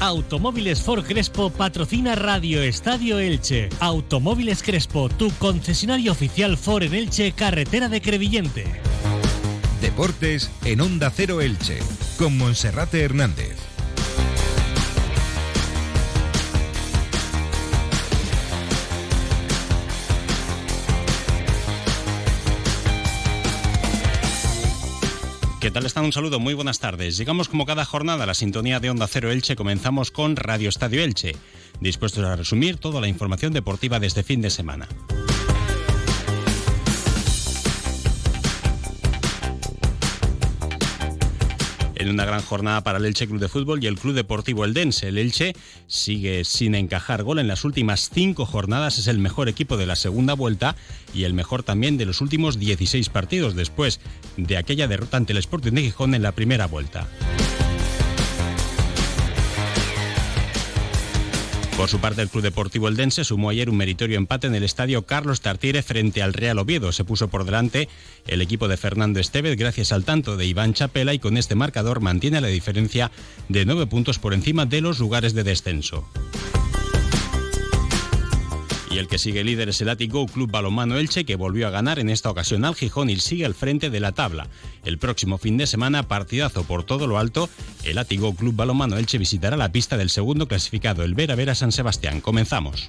Automóviles Ford Crespo patrocina Radio Estadio Elche. Automóviles Crespo, tu concesionario oficial Ford en Elche, carretera de Crevillente. Deportes en Onda Cero Elche, con Monserrate Hernández. ¿Qué tal están? Un saludo, muy buenas tardes. Llegamos como cada jornada a la sintonía de Onda Cero Elche. Comenzamos con Radio Estadio Elche, dispuestos a resumir toda la información deportiva de este fin de semana. En una gran jornada para el Elche Club de Fútbol y el Club Deportivo Eldense. El Elche sigue sin encajar gol en las últimas cinco jornadas, es el mejor equipo de la segunda vuelta y el mejor también de los últimos 16 partidos después de aquella derrota ante el Sporting de Gijón en la primera vuelta. Por su parte, el Club Deportivo Eldense sumó ayer un meritorio empate en el estadio Carlos Tartiere frente al Real Oviedo. Se puso por delante el equipo de Fernando Estevez gracias al tanto de Iván Chapela y con este marcador mantiene la diferencia de nueve puntos por encima de los lugares de descenso. Y el que sigue líder es el Atigo Club Balomano Elche, que volvió a ganar en esta ocasión al Gijón y sigue al frente de la tabla. El próximo fin de semana, partidazo por todo lo alto, el Atigo Club Balomano Elche visitará la pista del segundo clasificado, el Vera Vera San Sebastián. Comenzamos.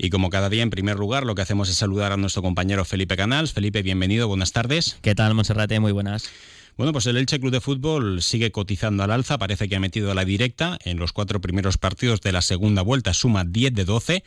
Y como cada día, en primer lugar, lo que hacemos es saludar a nuestro compañero Felipe Canals. Felipe, bienvenido, buenas tardes. ¿Qué tal, Monserrate? Muy buenas. Bueno, pues el Elche Club de Fútbol sigue cotizando al alza, parece que ha metido a la directa en los cuatro primeros partidos de la segunda vuelta, suma 10 de 12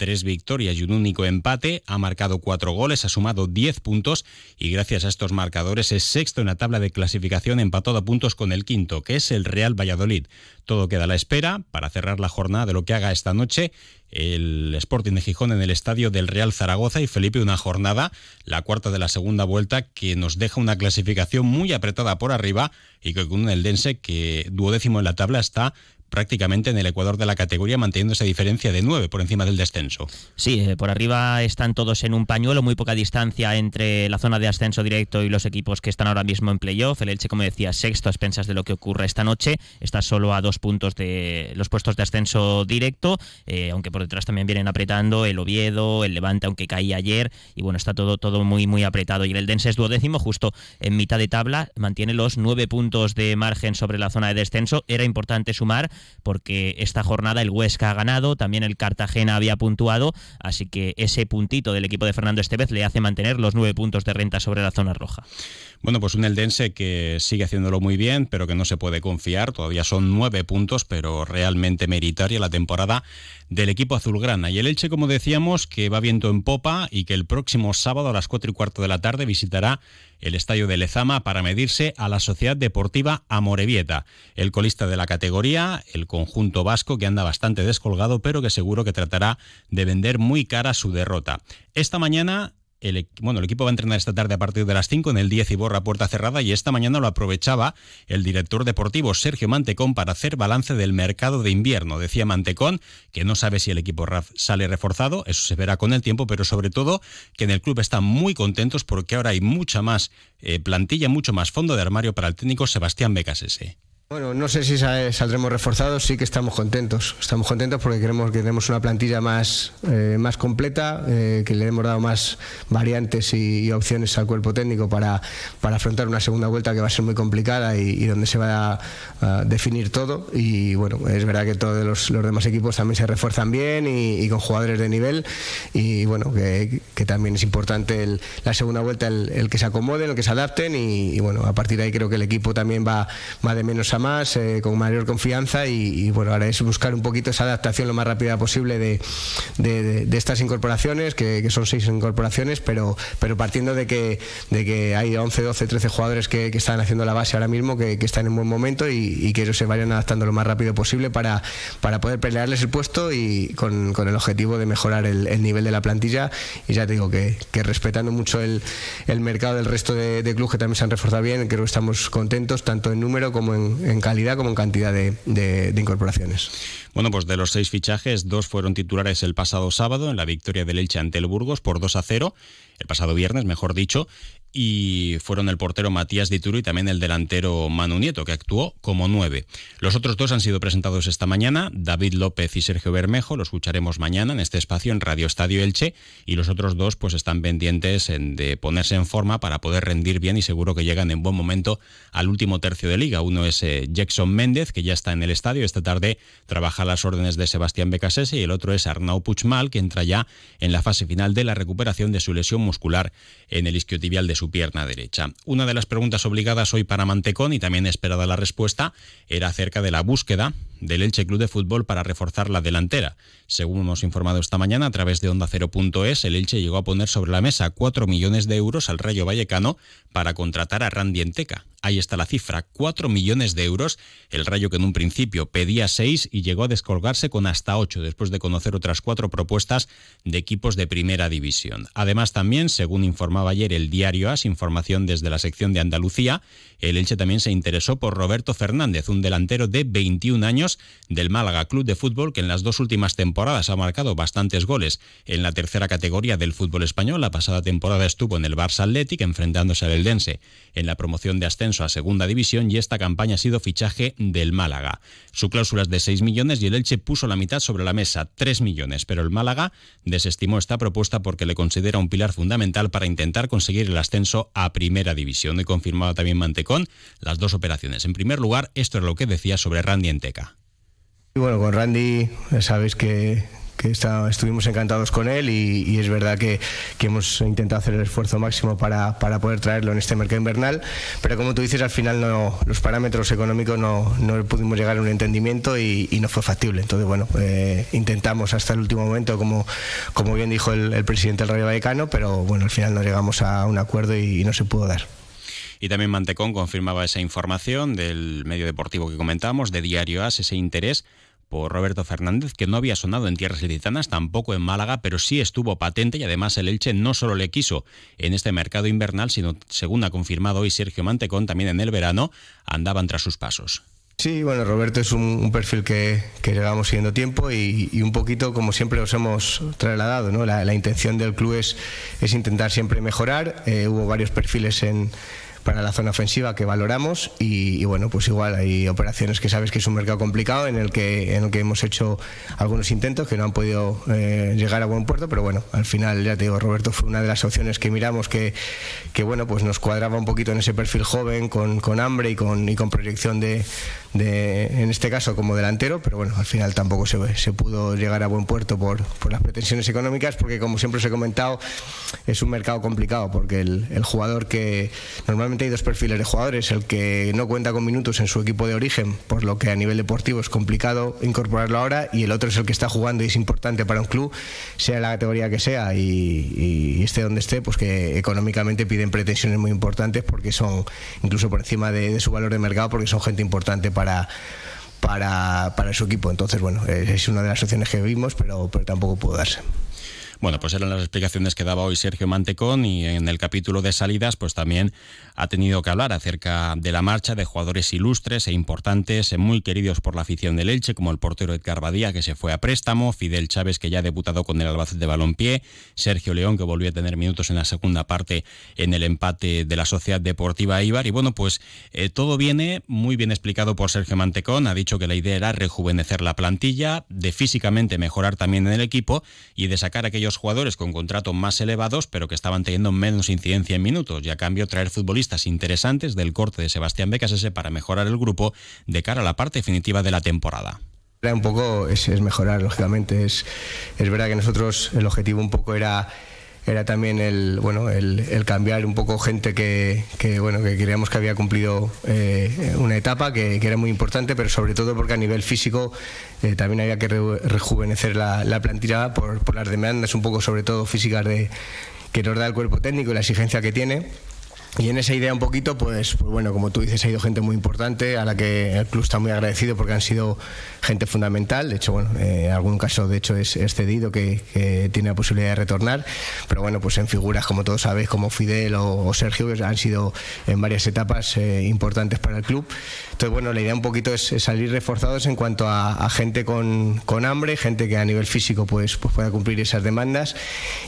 tres victorias y un único empate, ha marcado cuatro goles, ha sumado 10 puntos y gracias a estos marcadores es sexto en la tabla de clasificación empatado a puntos con el quinto, que es el Real Valladolid. Todo queda a la espera para cerrar la jornada de lo que haga esta noche el Sporting de Gijón en el estadio del Real Zaragoza y Felipe una jornada, la cuarta de la segunda vuelta, que nos deja una clasificación muy apretada por arriba y que con un Eldense que duodécimo en la tabla está prácticamente en el ecuador de la categoría, manteniendo esa diferencia de 9 por encima del descenso. Sí, eh, por arriba están todos en un pañuelo, muy poca distancia entre la zona de ascenso directo y los equipos que están ahora mismo en playoff. El Elche, como decía, sexto a expensas de lo que ocurre esta noche, está solo a dos puntos de los puestos de ascenso directo, eh, aunque por detrás también vienen apretando el Oviedo, el Levante, aunque caía ayer, y bueno, está todo, todo muy, muy apretado. Y el Dense es duodécimo, justo en mitad de tabla, mantiene los nueve puntos de margen sobre la zona de descenso. Era importante sumar porque esta jornada el Huesca ha ganado, también el Cartagena había puntuado, así que ese puntito del equipo de Fernando Estevez le hace mantener los nueve puntos de renta sobre la zona roja. Bueno, pues un Eldense que sigue haciéndolo muy bien, pero que no se puede confiar. Todavía son nueve puntos, pero realmente meritoria la temporada del equipo azulgrana. Y el Elche, como decíamos, que va viento en popa y que el próximo sábado a las cuatro y cuarto de la tarde visitará el estadio de Lezama para medirse a la Sociedad Deportiva Amorebieta, el colista de la categoría, el conjunto vasco que anda bastante descolgado, pero que seguro que tratará de vender muy cara su derrota. Esta mañana el, bueno, el equipo va a entrenar esta tarde a partir de las 5 en el 10 y borra puerta cerrada y esta mañana lo aprovechaba el director deportivo Sergio Mantecón para hacer balance del mercado de invierno. Decía Mantecón que no sabe si el equipo RAF sale reforzado, eso se verá con el tiempo, pero sobre todo que en el club están muy contentos porque ahora hay mucha más eh, plantilla, mucho más fondo de armario para el técnico Sebastián Becasese. Bueno, no sé si saldremos reforzados, sí que estamos contentos. Estamos contentos porque queremos que tenemos una plantilla más, eh, más completa, eh, que le hemos dado más variantes y, opciones al cuerpo técnico para, para, afrontar una segunda vuelta que va a ser muy complicada y, donde se va a, definir todo. Y bueno, es verdad que todos los, demás equipos también se refuerzan bien y, con jugadores de nivel. Y bueno, que, también es importante la segunda vuelta, el, que se acomoden, el que se adapten. Y, bueno, a partir de ahí creo que el equipo también va, va de menos a más, eh, con mayor confianza y, bueno, ahora es buscar un poquito esa adaptación lo más rápida posible de, estas incorporaciones, que, son seis incorporaciones, pero, pero partiendo de que, de que hay 11, 12, 13 jugadores que, están haciendo la base ahora mismo, que, están en buen momento y, que ellos se vayan adaptando lo más rápido posible para, para poder pelearles el puesto y con, con el objetivo de mejorar el, el, nivel de la plantilla. Y ya te digo que, que respetando mucho el, el mercado del resto de, de clubes que también se han reforzado bien, creo que estamos contentos tanto en número como en, calidad como en cantidad de, incorporaciones. Bueno, pues de los seis fichajes, dos fueron titulares el pasado sábado en la victoria del Elche ante el Burgos por 2 a 0, el pasado viernes, mejor dicho, y fueron el portero Matías Dituro y también el delantero Manu Nieto, que actuó como nueve. Los otros dos han sido presentados esta mañana, David López y Sergio Bermejo, los escucharemos mañana en este espacio en Radio Estadio Elche, y los otros dos pues están pendientes de ponerse en forma para poder rendir bien y seguro que llegan en buen momento al último tercio de liga. Uno es eh, Jackson Méndez, que ya está en el estadio, esta tarde trabaja a las órdenes de Sebastián Becasese, y el otro es Arnau Puchmal, que entra ya en la fase final de la recuperación de su lesión muscular en el isquiotibial de su pierna derecha. Una de las preguntas obligadas hoy para Mantecón y también esperada la respuesta era acerca de la búsqueda del Elche Club de Fútbol para reforzar la delantera. Según hemos informado esta mañana a través de Onda Cero.es, el Elche llegó a poner sobre la mesa 4 millones de euros al Rayo Vallecano para contratar a Randy Enteca. Ahí está la cifra, 4 millones de euros. El Rayo que en un principio pedía 6 y llegó a descolgarse con hasta 8 después de conocer otras cuatro propuestas de equipos de primera división. Además también, según informaba ayer el diario AS, información desde la sección de Andalucía, el Elche también se interesó por Roberto Fernández, un delantero de 21 años del Málaga Club de Fútbol que en las dos últimas temporadas ha marcado bastantes goles en la tercera categoría del fútbol español. La pasada temporada estuvo en el Barça Athletic enfrentándose al Eldense en la promoción de ascenso a segunda división y esta campaña ha sido fichaje del Málaga. Su cláusula es de 6 millones y el Elche puso la mitad sobre la mesa, 3 millones, pero el Málaga desestimó esta propuesta porque le considera un pilar fundamental para intentar conseguir el ascenso a primera división. Y confirmaba también Mantecón las dos operaciones. En primer lugar, esto es lo que decía sobre Randy Enteca. Y bueno, con Randy sabéis que, estuvimos encantados con él y, es verdad que, hemos intentado hacer el esfuerzo máximo para, poder traerlo en este mercado invernal, pero como tú dices, al final no, los parámetros económicos no, pudimos llegar a un entendimiento y, no fue factible. Entonces, bueno, eh, intentamos hasta el último momento, como, como bien dijo el, presidente del Rayo Vallecano, pero bueno, al final no llegamos a un acuerdo y no se pudo dar. Y también Mantecón confirmaba esa información del medio deportivo que comentamos, de Diario As, ese interés por Roberto Fernández, que no había sonado en tierras licitanas, tampoco en Málaga, pero sí estuvo patente y además el Elche no solo le quiso en este mercado invernal, sino, según ha confirmado hoy Sergio Mantecón, también en el verano andaban tras sus pasos. Sí, bueno, Roberto es un, perfil que, que, llevamos siguiendo tiempo y, un poquito como siempre os hemos trasladado, ¿no? La, intención del club es, es intentar siempre mejorar. Eh, hubo varios perfiles en para la zona ofensiva que valoramos y, bueno, pues igual hay operaciones que sabes que es un mercado complicado en el que, en el que hemos hecho algunos intentos que no han podido eh, llegar a buen puerto, pero bueno, al final ya te digo, Roberto fue una de las opciones que miramos que, que bueno, pues nos cuadraba un poquito en ese perfil joven, con, con hambre y con, y con proyección de, de, en este caso como delantero, pero bueno, al final tampoco se, se pudo llegar a buen puerto por, por, las pretensiones económicas, porque como siempre os he comentado, es un mercado complicado, porque el, el jugador que normalmente hay dos perfiles de jugadores, el que no cuenta con minutos en su equipo de origen, por lo que a nivel deportivo es complicado incorporarlo ahora, y el otro es el que está jugando y es importante para un club, sea la categoría que sea y, esté donde esté, pues que económicamente piden pretensiones muy importantes porque son incluso por encima de, su valor de mercado, porque son gente importante para para, para su equipo. Entonces, bueno, es una de las opciones que vimos, pero, pero tampoco pudo darse. Bueno, pues eran las explicaciones que daba hoy Sergio Mantecón y en el capítulo de salidas pues también ha tenido que hablar acerca de la marcha de jugadores ilustres e importantes, muy queridos por la afición del Elche, como el portero Edgar Badía que se fue a préstamo, Fidel Chávez que ya ha debutado con el Albacete de Balompié, Sergio León que volvió a tener minutos en la segunda parte en el empate de la Sociedad Deportiva Ibar y bueno, pues eh, todo viene muy bien explicado por Sergio Mantecón, ha dicho que la idea era rejuvenecer la plantilla, de físicamente mejorar también en el equipo y de sacar aquellos jugadores con contratos más elevados, pero que estaban teniendo menos incidencia en minutos, y a cambio traer futbolistas interesantes del corte de Sebastián Becasese para mejorar el grupo de cara a la parte definitiva de la temporada. Un poco es, mejorar, lógicamente. Es, es verdad que nosotros el objetivo un poco era era también el bueno el, cambiar un poco gente que, bueno que creíamos que había cumplido eh, una etapa que, era muy importante pero sobre todo porque a nivel físico eh, también había que rejuvenecer la, plantilla por, por, las demandas un poco sobre todo físicas de que nos da el cuerpo técnico y la exigencia que tiene y en esa idea un poquito, pues, pues, bueno, como tú dices, ha ido gente muy importante a la que el club está muy agradecido porque han sido gente fundamental. De hecho, bueno, eh, en algún caso, de hecho, es, cedido que, tiene la posibilidad de retornar. Pero bueno, pues en figuras, como todos sabéis, como Fidel o, Sergio, que han sido en varias etapas eh, importantes para el club. Entonces, bueno, la idea un poquito es, salir reforzados en cuanto a, gente con, hambre, gente que a nivel físico pues, pues pueda cumplir esas demandas.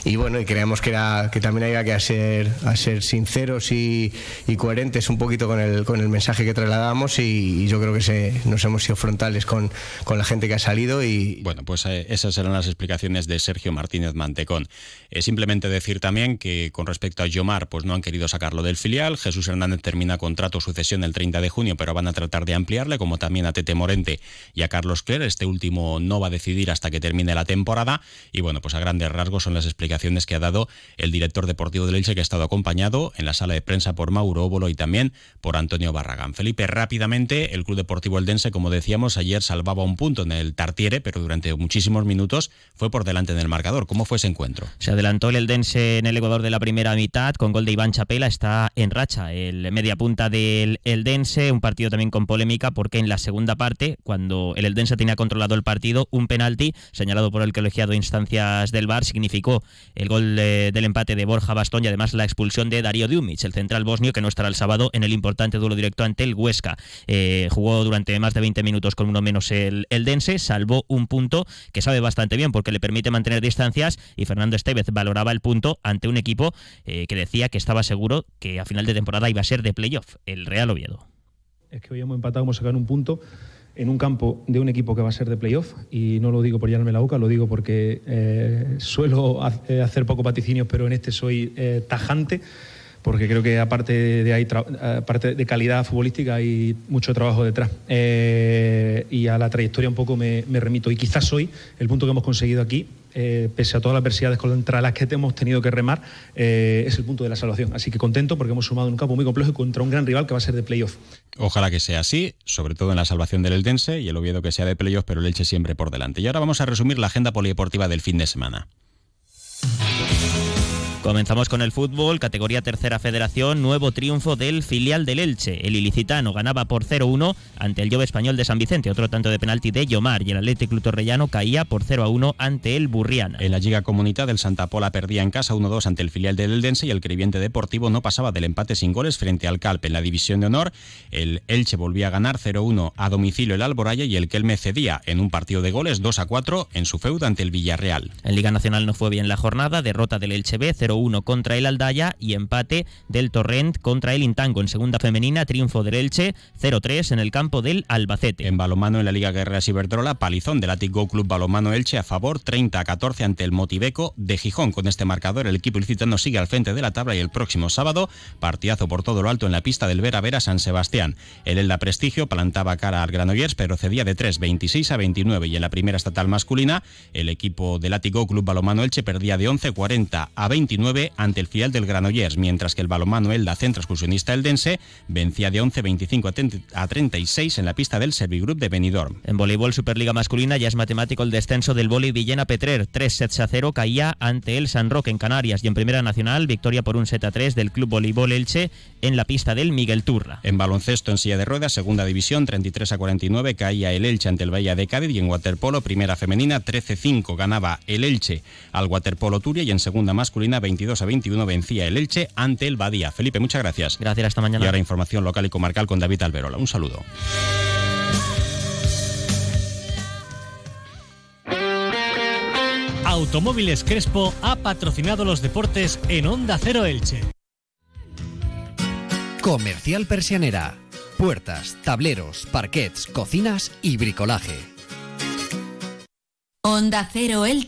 Y bueno, y creemos que, era, que también había que ser, a ser sinceros y, coherentes un poquito con el, con el mensaje que trasladamos y, yo creo que se, nos hemos sido frontales con, con la gente que ha salido. y Bueno, pues eh, esas eran las explicaciones de Sergio Martínez Mantecón. Eh, simplemente decir también que con respecto a Yomar, pues no han querido sacarlo del filial. Jesús Hernández termina contrato sucesión el 30 de junio, pero van a tratar de ampliarle, como también a Tete Morente y a Carlos Cler. Este último no va a decidir hasta que termine la temporada. Y bueno, pues a grandes rasgos son las explicaciones que ha dado el director deportivo del Elche, que ha estado acompañado en la sala de prensa por Mauro Óbolo y también por Antonio Barragán. Felipe, rápidamente, el Club Deportivo Eldense, como decíamos, ayer salvaba un punto en el Tartiere, pero durante muchísimos minutos fue por delante en el marcador. ¿Cómo fue ese encuentro? Se adelantó el Eldense en el Ecuador de la primera mitad con gol de Iván Chapela. Está en racha el media punta del Eldense, un partido también con polémica porque en la segunda parte, cuando el Eldense tenía controlado el partido, un penalti señalado por el colegiado de instancias del VAR significó el gol del empate de Borja Bastón y además la expulsión de Darío Diumic, el central bosnio que no estará el sábado en el importante duelo directo ante el Huesca. Eh, jugó durante más de 20 minutos con uno menos el Eldense, salvó un punto que sabe bastante bien porque le permite mantener distancias y Fernando Estevez valoraba el punto ante un equipo eh, que decía que estaba seguro que a final de temporada iba a ser de playoff, el Real Oviedo es que hoy hemos empatado, hemos sacado un punto en un campo de un equipo que va a ser de playoff y no lo digo por llenarme la boca, lo digo porque eh, suelo hacer poco vaticinios, pero en este soy tajante porque creo que aparte de, ahí, aparte de calidad futbolística hay mucho trabajo detrás. y a la trayectoria un poco me, remito. Y quizás hoy el punto que hemos conseguido aquí eh, pese a todas las adversidades contra las que hemos tenido que remar, eh, es el punto de la salvación. Así que contento porque hemos sumado un campo muy complejo contra un gran rival que va a ser de playoff. Ojalá que sea así, sobre todo en la salvación del Eldense y el Oviedo que sea de playoff, pero el Elche siempre por delante. Y ahora vamos a resumir la agenda polideportiva del fin de semana. Comenzamos con el fútbol, categoría tercera federación, nuevo triunfo del filial del Elche. El ilicitano ganaba por 0-1 ante el Jove Español de San Vicente, otro tanto de penalti de Yomar y el Atlético Club Torrellano caía por 0-1 ante el Burriana. En la Liga Comunidad del Santa Pola perdía en casa 1-2 ante el filial del Eldense y el Criviente Deportivo no pasaba del empate sin goles frente al Calpe. En la división de honor, el Elche volvía a ganar 0-1 a domicilio el Alboraya y el Kelme cedía en un partido de goles 2-4 en su feuda ante el Villarreal. En Liga Nacional no fue bien la jornada, derrota del Elche B 0 1 contra el Aldaya y empate del Torrent contra el Intango. En segunda femenina, triunfo del Elche 0-3 en el campo del Albacete. En balomano en la Liga Guerreras Iberdrola, palizón del Go Club Balomano Elche a favor 30-14 ante el Motiveco de Gijón. Con este marcador, el equipo ilicitano sigue al frente de la tabla y el próximo sábado, partidazo por todo lo alto en la pista del Vera Vera San Sebastián. El Elda Prestigio plantaba cara al Granollers, pero cedía de 3, 26 a 29. Y en la primera estatal masculina, el equipo del Go Club Balomano Elche perdía de 11, 40 a 29 ante el fiel del Granollers, mientras que el balomano Elda Centro Excursionista Eldense vencía de 11, 25 a 36 en la pista del Servigroup de Benidorm. En voleibol Superliga masculina ya es matemático el descenso del vóley Villena Petrer, 3 sets a 0 caía ante el San Roque en Canarias y en Primera Nacional victoria por un set a 3 del Club Voleibol Elche en la pista del Miguel Turra. En baloncesto en silla de ruedas, segunda división, 33 a 49 caía el Elche ante el Bahía de Cádiz y en waterpolo, primera femenina, 13-5 ganaba el Elche al waterpolo Turia y en segunda masculina, 22 a 21 vencía el Elche ante el Badía. Felipe, muchas gracias. Gracias, hasta mañana. Y ahora información local y comarcal con David Alberola. Un saludo. Automóviles Crespo ha patrocinado los deportes en Onda Cero Elche. Comercial Persianera. Puertas, tableros, parquets, cocinas y bricolaje. Onda Cero Elche.